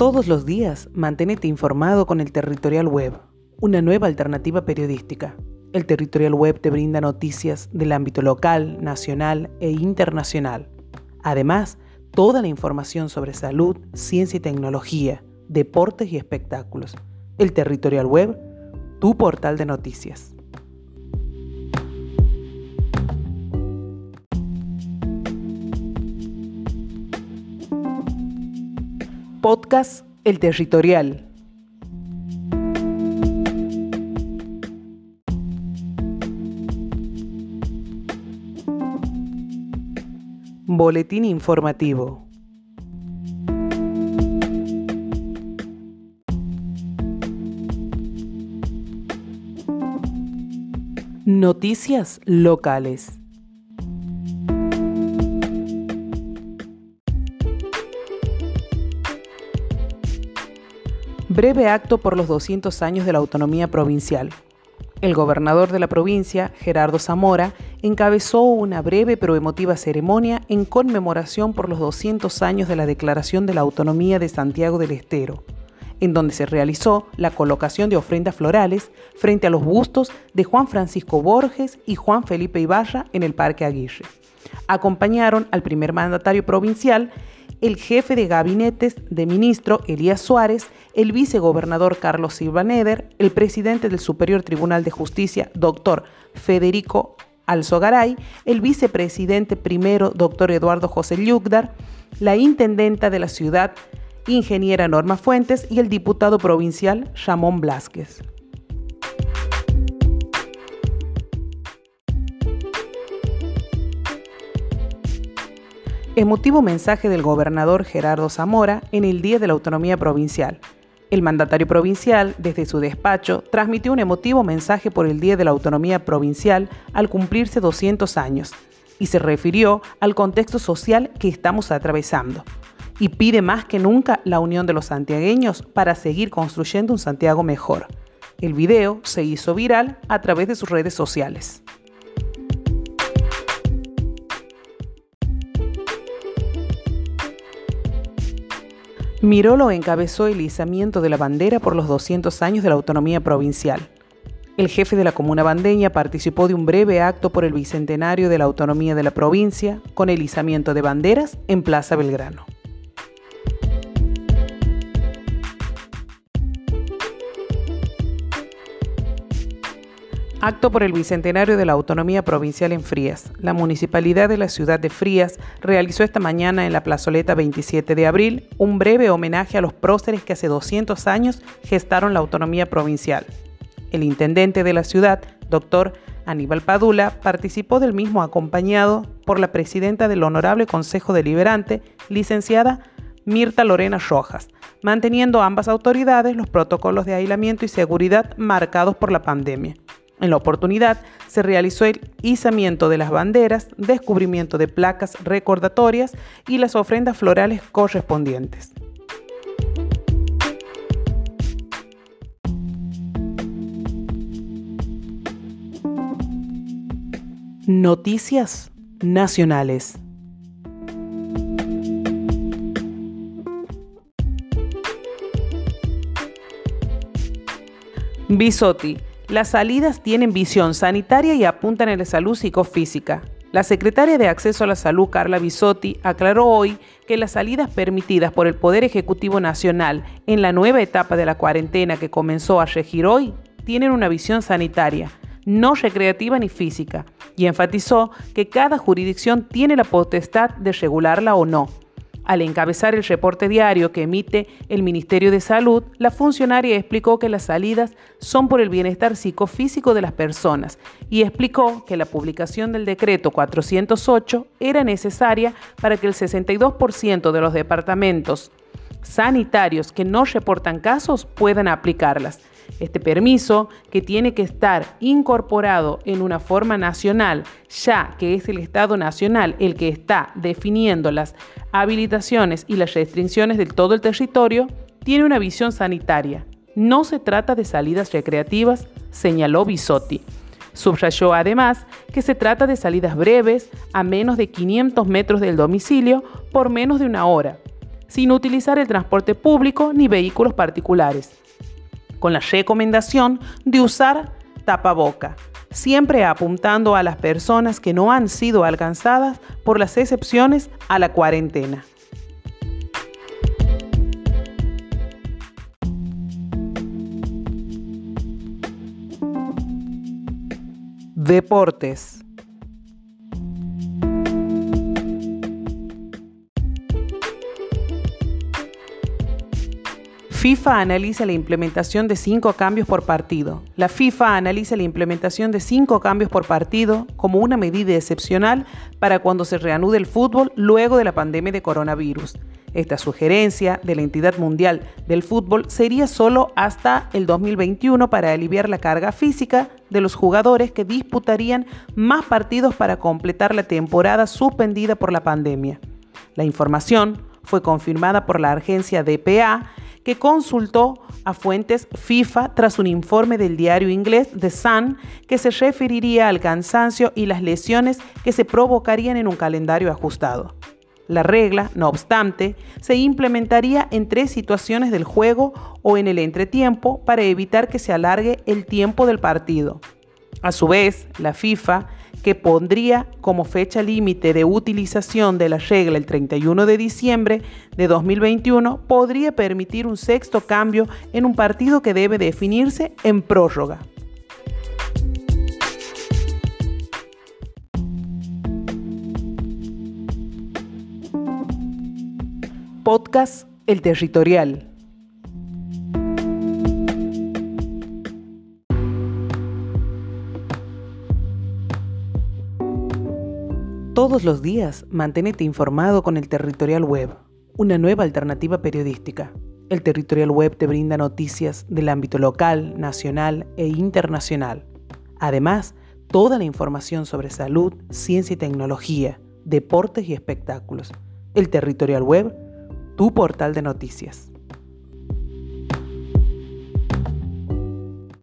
Todos los días manténete informado con el Territorial Web, una nueva alternativa periodística. El Territorial Web te brinda noticias del ámbito local, nacional e internacional. Además, toda la información sobre salud, ciencia y tecnología, deportes y espectáculos. El Territorial Web, tu portal de noticias. Podcast El Territorial. Boletín informativo. Noticias locales. Breve acto por los 200 años de la autonomía provincial. El gobernador de la provincia, Gerardo Zamora, encabezó una breve pero emotiva ceremonia en conmemoración por los 200 años de la Declaración de la Autonomía de Santiago del Estero, en donde se realizó la colocación de ofrendas florales frente a los bustos de Juan Francisco Borges y Juan Felipe Ibarra en el Parque Aguirre. Acompañaron al primer mandatario provincial el jefe de gabinetes de ministro Elías Suárez, el vicegobernador Carlos Silva Neder, el presidente del Superior Tribunal de Justicia, doctor Federico Alzogaray, el vicepresidente primero, doctor Eduardo José Yugdar, la intendenta de la ciudad, ingeniera Norma Fuentes, y el diputado provincial Ramón Blasquez. Emotivo mensaje del gobernador Gerardo Zamora en el Día de la Autonomía Provincial. El mandatario provincial, desde su despacho, transmitió un emotivo mensaje por el Día de la Autonomía Provincial al cumplirse 200 años y se refirió al contexto social que estamos atravesando y pide más que nunca la unión de los santiagueños para seguir construyendo un Santiago mejor. El video se hizo viral a través de sus redes sociales. Mirolo encabezó el izamiento de la bandera por los 200 años de la autonomía provincial. El jefe de la comuna bandeña participó de un breve acto por el bicentenario de la autonomía de la provincia con el izamiento de banderas en Plaza Belgrano. Acto por el Bicentenario de la Autonomía Provincial en Frías. La Municipalidad de la ciudad de Frías realizó esta mañana en la plazoleta 27 de abril un breve homenaje a los próceres que hace 200 años gestaron la autonomía provincial. El intendente de la ciudad, doctor Aníbal Padula, participó del mismo acompañado por la presidenta del Honorable Consejo Deliberante, licenciada Mirta Lorena Rojas, manteniendo ambas autoridades los protocolos de aislamiento y seguridad marcados por la pandemia. En la oportunidad se realizó el izamiento de las banderas, descubrimiento de placas recordatorias y las ofrendas florales correspondientes. Noticias nacionales. Bisotti las salidas tienen visión sanitaria y apuntan en la salud psicofísica. La secretaria de Acceso a la Salud, Carla Bisotti, aclaró hoy que las salidas permitidas por el Poder Ejecutivo Nacional en la nueva etapa de la cuarentena que comenzó a regir hoy tienen una visión sanitaria, no recreativa ni física, y enfatizó que cada jurisdicción tiene la potestad de regularla o no. Al encabezar el reporte diario que emite el Ministerio de Salud, la funcionaria explicó que las salidas son por el bienestar psicofísico de las personas y explicó que la publicación del decreto 408 era necesaria para que el 62% de los departamentos sanitarios que no reportan casos puedan aplicarlas este permiso, que tiene que estar incorporado en una forma nacional, ya que es el Estado Nacional el que está definiendo las habilitaciones y las restricciones de todo el territorio, tiene una visión sanitaria. No se trata de salidas recreativas, señaló Bisotti. Subrayó además que se trata de salidas breves a menos de 500 metros del domicilio por menos de una hora, sin utilizar el transporte público ni vehículos particulares, con la recomendación de usar tapaboca, siempre apuntando a las personas que no han sido alcanzadas por las excepciones a la cuarentena. Deportes. FIFA analiza la implementación de cinco cambios por partido. La FIFA analiza la implementación de cinco cambios por partido como una medida excepcional para cuando se reanude el fútbol luego de la pandemia de coronavirus. Esta sugerencia de la entidad mundial del fútbol sería solo hasta el 2021 para aliviar la carga física de los jugadores que disputarían más partidos para completar la temporada suspendida por la pandemia. La información fue confirmada por la agencia DPA que consultó a fuentes FIFA tras un informe del diario inglés The Sun que se referiría al cansancio y las lesiones que se provocarían en un calendario ajustado. La regla, no obstante, se implementaría en tres situaciones del juego o en el entretiempo para evitar que se alargue el tiempo del partido. A su vez, la FIFA que pondría como fecha límite de utilización de la regla el 31 de diciembre de 2021, podría permitir un sexto cambio en un partido que debe definirse en prórroga. Podcast El Territorial Todos los días manténete informado con el Territorial Web, una nueva alternativa periodística. El Territorial Web te brinda noticias del ámbito local, nacional e internacional. Además, toda la información sobre salud, ciencia y tecnología, deportes y espectáculos. El Territorial Web, tu portal de noticias.